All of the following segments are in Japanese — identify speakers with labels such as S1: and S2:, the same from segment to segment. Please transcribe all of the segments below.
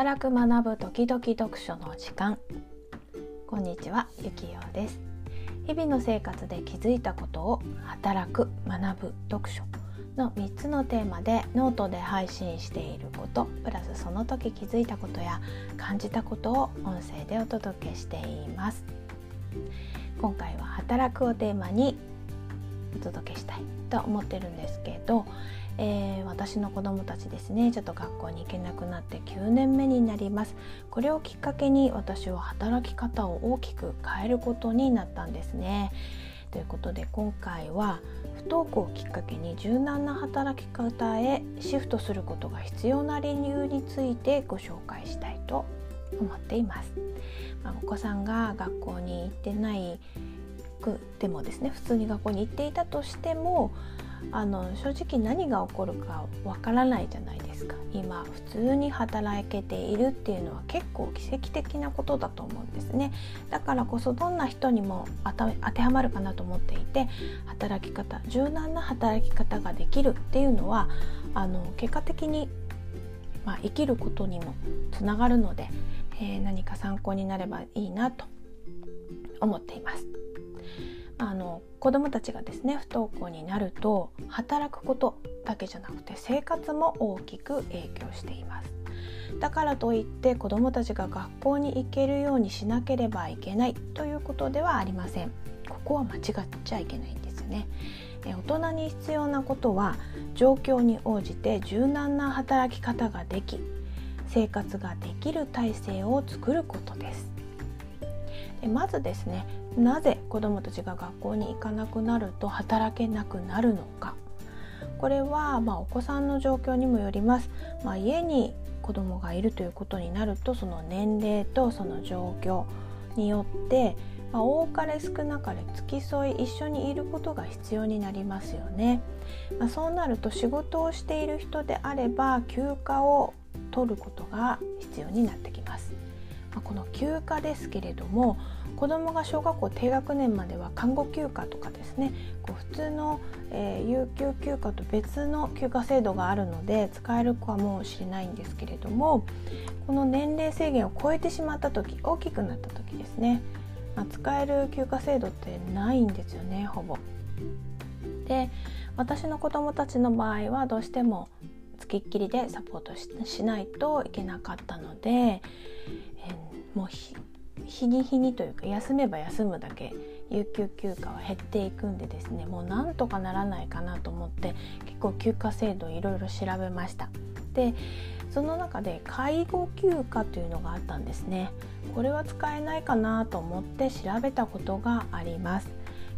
S1: 働く学ぶ時々読書の時間。こんにちはゆきようです。日々の生活で気づいたことを働く学ぶ読書の3つのテーマでノートで配信していることプラスその時気づいたことや感じたことを音声でお届けしています。今回は働くをテーマにお届けしたいと思ってるんですけどえー、私の子供たちですねちょっと学校に行けなくなって9年目になります。これをきっかけに私は働き方を大きく変えることになったんですね。ということで今回は不登校をきっかけに柔軟な働き方へシフトすることが必要な理由についてご紹介したいと思っています、まあ、お子さんが学校に行ってないくでもですね普通に学校に行っていたとしてもあの正直何が起こるかわからないじゃないですか今普通に働けているっていうのは結構奇跡的なことだと思うんですねだからこそどんな人にも当てはまるかなと思っていて働き方柔軟な働き方ができるっていうのはあの結果的に、まあ、生きることにもつながるので、えー、何か参考になればいいなと思っています。あの子どもたちがですね不登校になると働くことだけじゃなくて生活も大きく影響しています。だからといって子どもたちが学校に行けるようにしなければいけないということではありません。ここは間違っちゃいけないんですよね大人に必要なことは状況に応じて柔軟な働き方ができ生活ができる体制を作ることです。まずですねなぜ子どもたちが学校に行かなくなると働けなくなるのか。これはまお子さんの状況にもよります、まあ、家に子どもがいるということになるとその年齢とその状況によって、まあ、多かれ少なかれ付き添い一緒にいることが必要になりますよね、まあ、そうなると仕事をしている人であれば休暇を取ることが必要になってきます、ま、この休暇ですけれども子どもが小学校低学年までは看護休暇とかですねこう普通の、えー、有給休暇と別の休暇制度があるので使えるかもしれないんですけれどもこの年齢制限を超えてしまった時大きくなった時ですね、まあ、使える休暇制度ってないんですよねほぼ。で私の子どもたちの場合はどうしてもつきっきりでサポートしないといけなかったので、えー、もう日に日にというか休めば休むだけ有給休暇は減っていくんでですねもうなんとかならないかなと思って結構休暇制度いろいろ調べました。でその中で介護休暇というのがあったんですね。これは使えないかなと思って調べたことがあります。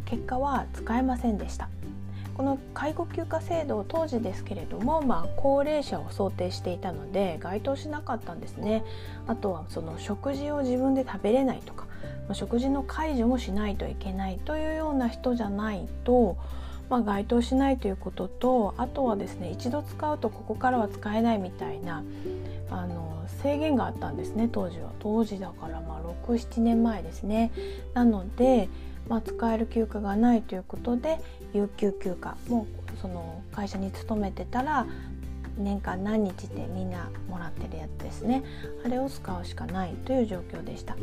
S1: 結果は使えませんでした。この介護休暇制度当時ですけれども、まあ、高齢者を想定していたので該当しなかったんですね。あとはその食事を自分で食べれないとか、まあ、食事の介助もしないといけないというような人じゃないと、まあ、該当しないということとあとはですね一度使うとここからは使えないみたいなあの制限があったんですね当時は。当時だからまあ67年前ですね。なのでまあ、使える休暇がないということで有給休暇もその会社に勤めてたら年間何日でみんなもらってるやつですね。あれを使うしかないという状況でした、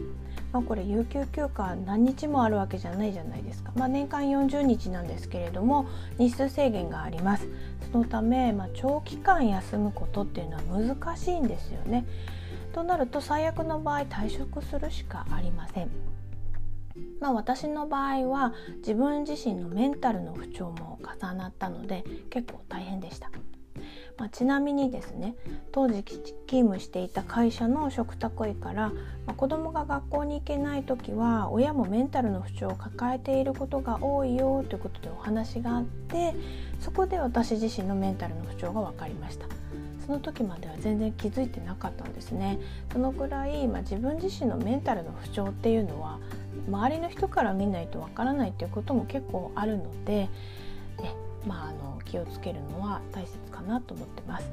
S1: まあ、これ有給休暇何日もあるわけじゃないじゃないですか、まあ、年間40日なんですけれども日数制限があります。そのため、まあ、長期間休むことっていうのは難しいんですよね。となると最悪の場合退職するしかありません。まあ、私の場合は自分自身のメンタルの不調も重なったので結構大変でした。まあ、ちなみにですね当時勤務していた会社の食卓医から、まあ、子どもが学校に行けない時は親もメンタルの不調を抱えていることが多いよということでお話があってそこで私自身のメンタルの不調が分かりました。その時までは全然気づいてなかったんですねそのぐらい、まあ、自分自身のメンタルの不調っていうのは周りの人から見ないとわからないっていうことも結構あるので、ねまあ、あの気をつけるのは大切かなと思ってます。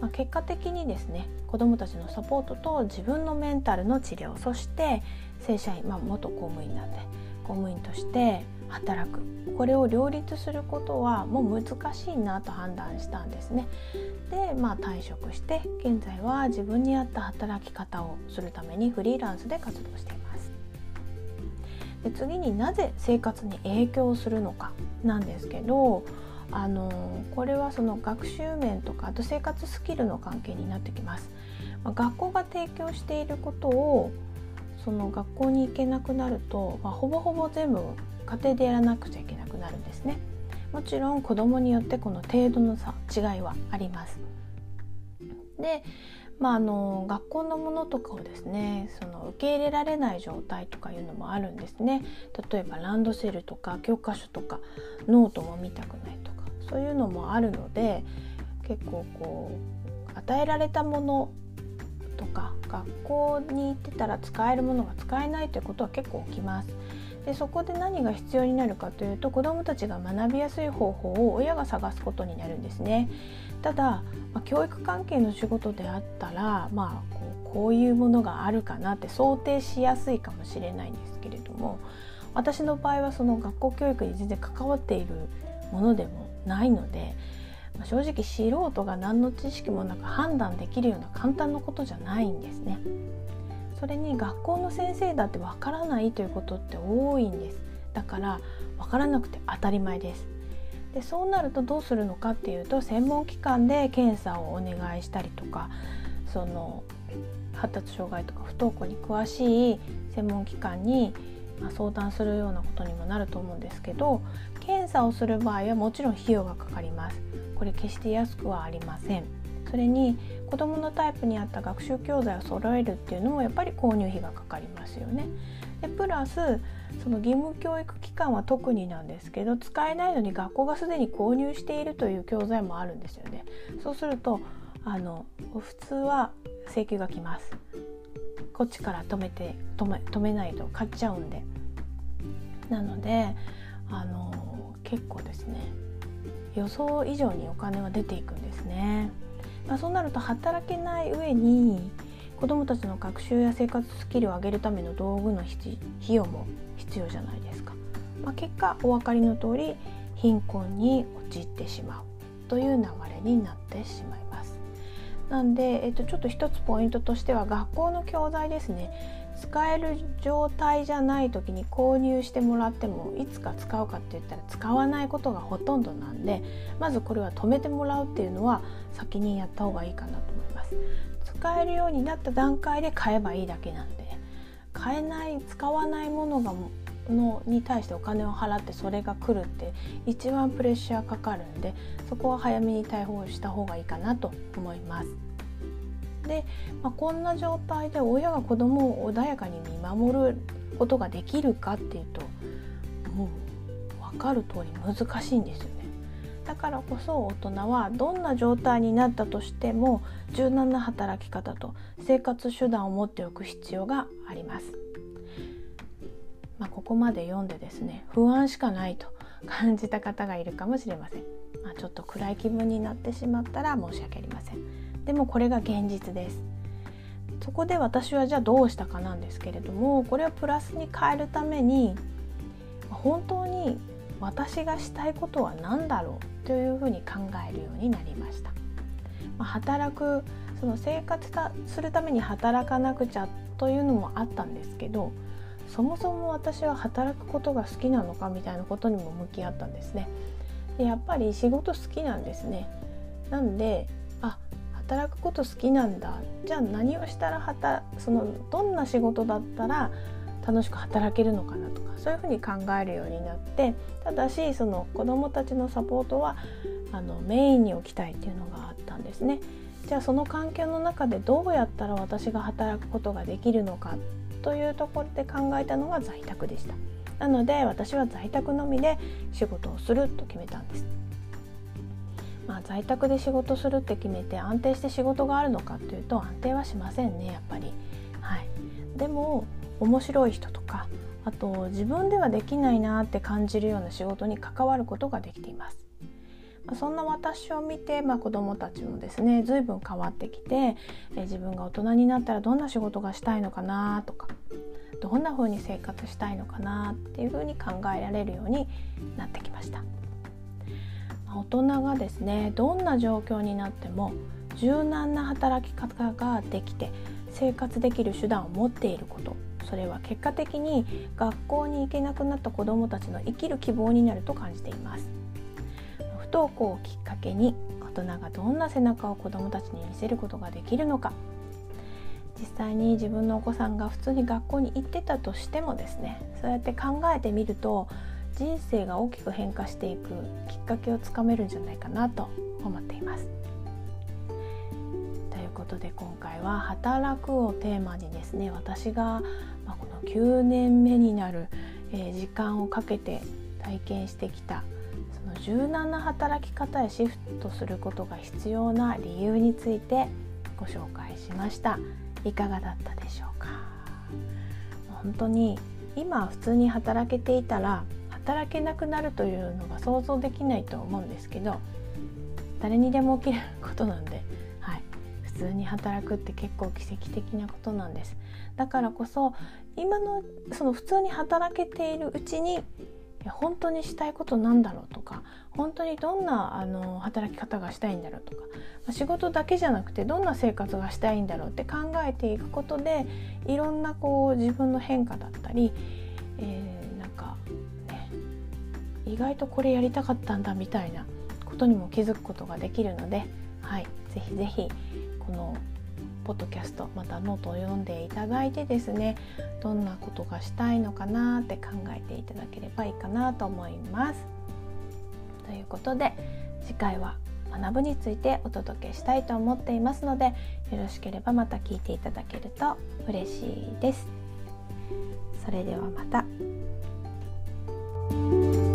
S1: まあ、結果的にですね子どもたちのサポートと自分のメンタルの治療そして正社員、まあ、元公務員なんで公務員として働くこれを両立することはもう難しいなと判断したんですね。でまあ退職して現在は自分に合った働き方をするためにフリーランスで活動しています。で次になぜ生活に影響するのかなんですけどあのこれはその学習面とかあと生活スキルの関係になってきます。まあ、学校が提供していることをその学校に行けなくなると、まあ、ほぼほぼ全部家庭でやらなくちゃいけなくなるんですね。もちろん子供によってこの程度の差違いはあります。で、まあ、あの学校のものとかをですねそ受け入れられない状態とかいうのもあるんですね。例えばランドセルとか教科書とかノートも見たくないとかそういうのもあるので結構こう与えられたものとか学校に行ってたら使えるものが使えないということは結構起きます。でそこで何が必要になるかというと子どもたちが学びやすい方法を親が探すことになるんですね。ただ、まあ、教育関係の仕事であったら、まあ、こうこういうものがあるかなって想定しやすいかもしれないんですけれども私の場合はその学校教育に全然関わっているものでもないのでま正直素人が何の知識もなく判断できるような簡単なことじゃないんですね。それに学校の先生だってわからないということって多いんです。だからわからなくて当たり前です。でそうなるとどうするのかっていうと専門機関で検査をお願いしたりとかその発達障害とか不登校に詳しい専門機関に相談するようなことにもなると思うんですけど検査をする場合はもちろん費用がかかりますこれ決して安くはありませんそれに子どものタイプに合った学習教材を揃えるっていうのもやっぱり購入費がかかりますよね。でプラスその義務教育機関は特になんですけど使えないのに学校がすでに購入しているという教材もあるんですよね。そうするとあの普通は請求が来ます。こっちから止めて止め止めないと買っちゃうんで。なのであの結構ですね予想以上にお金は出ていくんですね。まあ、そうなると働けない上に子どもたちの学習や生活スキルを上げるための道具の費用も必要じゃないですか。まあ、結果お分かりの通り貧困に陥ってしまうという流れになってしまいます。なんで、えっと、ちょっと一つポイントとしては学校の教材ですね使える状態じゃない時に購入してもらってもいつか使うかって言ったら使わないことがほとんどなんでまずこれは止めてもらうっていうのは先にやった方がいいかなと思います。使えるようになった段階で買えばいいだけなんで買えない使わないものがのに対してお金を払ってそれが来るって一番プレッシャーかかるんでそこは早めに対応した方がいいかなと思います。で、まあ、こんな状態で親が子供を穏やかに見守ることができるかっていうともう分かる通り難しいんですよね。だからこそ大人はどんな状態になったとしても柔軟な働き方と生活手段を持っておく必要があります。まあ、ここまで読んでですね不安しかないと 感じた方がいるかもしれません。まあ、ちょっと暗い気分になってしまったら申し訳ありません。でもこれが現実ですそこで私はじゃあどうしたかなんですけれどもこれをプラスに変えるために本当に私がしたいことは何だろうというふうに考えるようになりました。ま、働くその生活するために働かなくちゃというのもあったんですけどそもそも私は働くことが好きなのかみたいなことにも向き合ったんですね。でやっぱり仕事好きなんですね。なんで働くこと好きなんだじゃあ何をしたら働そのどんな仕事だったら楽しく働けるのかなとかそういうふうに考えるようになってただしその子どもたちのサポートはあのメインに置きたいっていうのがあったんですね。じゃあその環境の中でどうやったら私が働くことができるのかというところで考えたのが在宅でした。なので私は在宅のみで仕事をすると決めたんです。まあ、在宅で仕事するって決めて安定して仕事があるのかっていうと安定はしませんねやっぱり。はい、でも面白い人とかあと自分ではできないなって感じるような仕事に関わることができています。まあ、そんな私を見て、まあ、子どもたちもですね随分変わってきてえ自分が大人になったらどんな仕事がしたいのかなとかどんな風に生活したいのかなっていう風に考えられるようになってきました大人がですねどんな状況になっても柔軟な働き方ができて生活できる手段を持っていること。それは結果的に学校に行けなくなった子どもたちの生きる希望になると感じています。不登校をきっかけに大人がどんな背中を子どもたちに見せることができるのか。実際に自分のお子さんが普通に学校に行ってたとしてもですねそうやって考えてみると人生が大きく変化していくきっかけをつかめるんじゃないかなと思っています。ということで今回は「働く」をテーマにですね私が、ま、この9年目になる、え、時間をかけて体験してきたその柔軟な働き方へシフトすることが必要な理由についてご紹介しました。いかがだったでしょうか本当に今普通に働けていたら働けなくなるというのが想像できないと思うんですけど誰にでも起きることなんで、はい、普通に働くって結構奇跡的なことなんです。だからこそ今のその普通に働けているうちに本当にしたいことなんだろうとか本当にどんなあの働き方がしたいんだろうとか、ま、仕事だけじゃなくてどんな生活がしたいんだろうって考えていくことでいろんなこう自分の変化だったり、えー、意外とこれやりたかったんだみたいなことにも気づくことができるので、はい、ぜひぜひこのポッドキャストまたノートを読んでいただいてですねどんなことがしたいのかなって考えていただければいいかなと思います。ということで次回は学ぶについてお届けしたいと思っていますのでよろしければまた聞いていただけると嬉しいです。それではまた。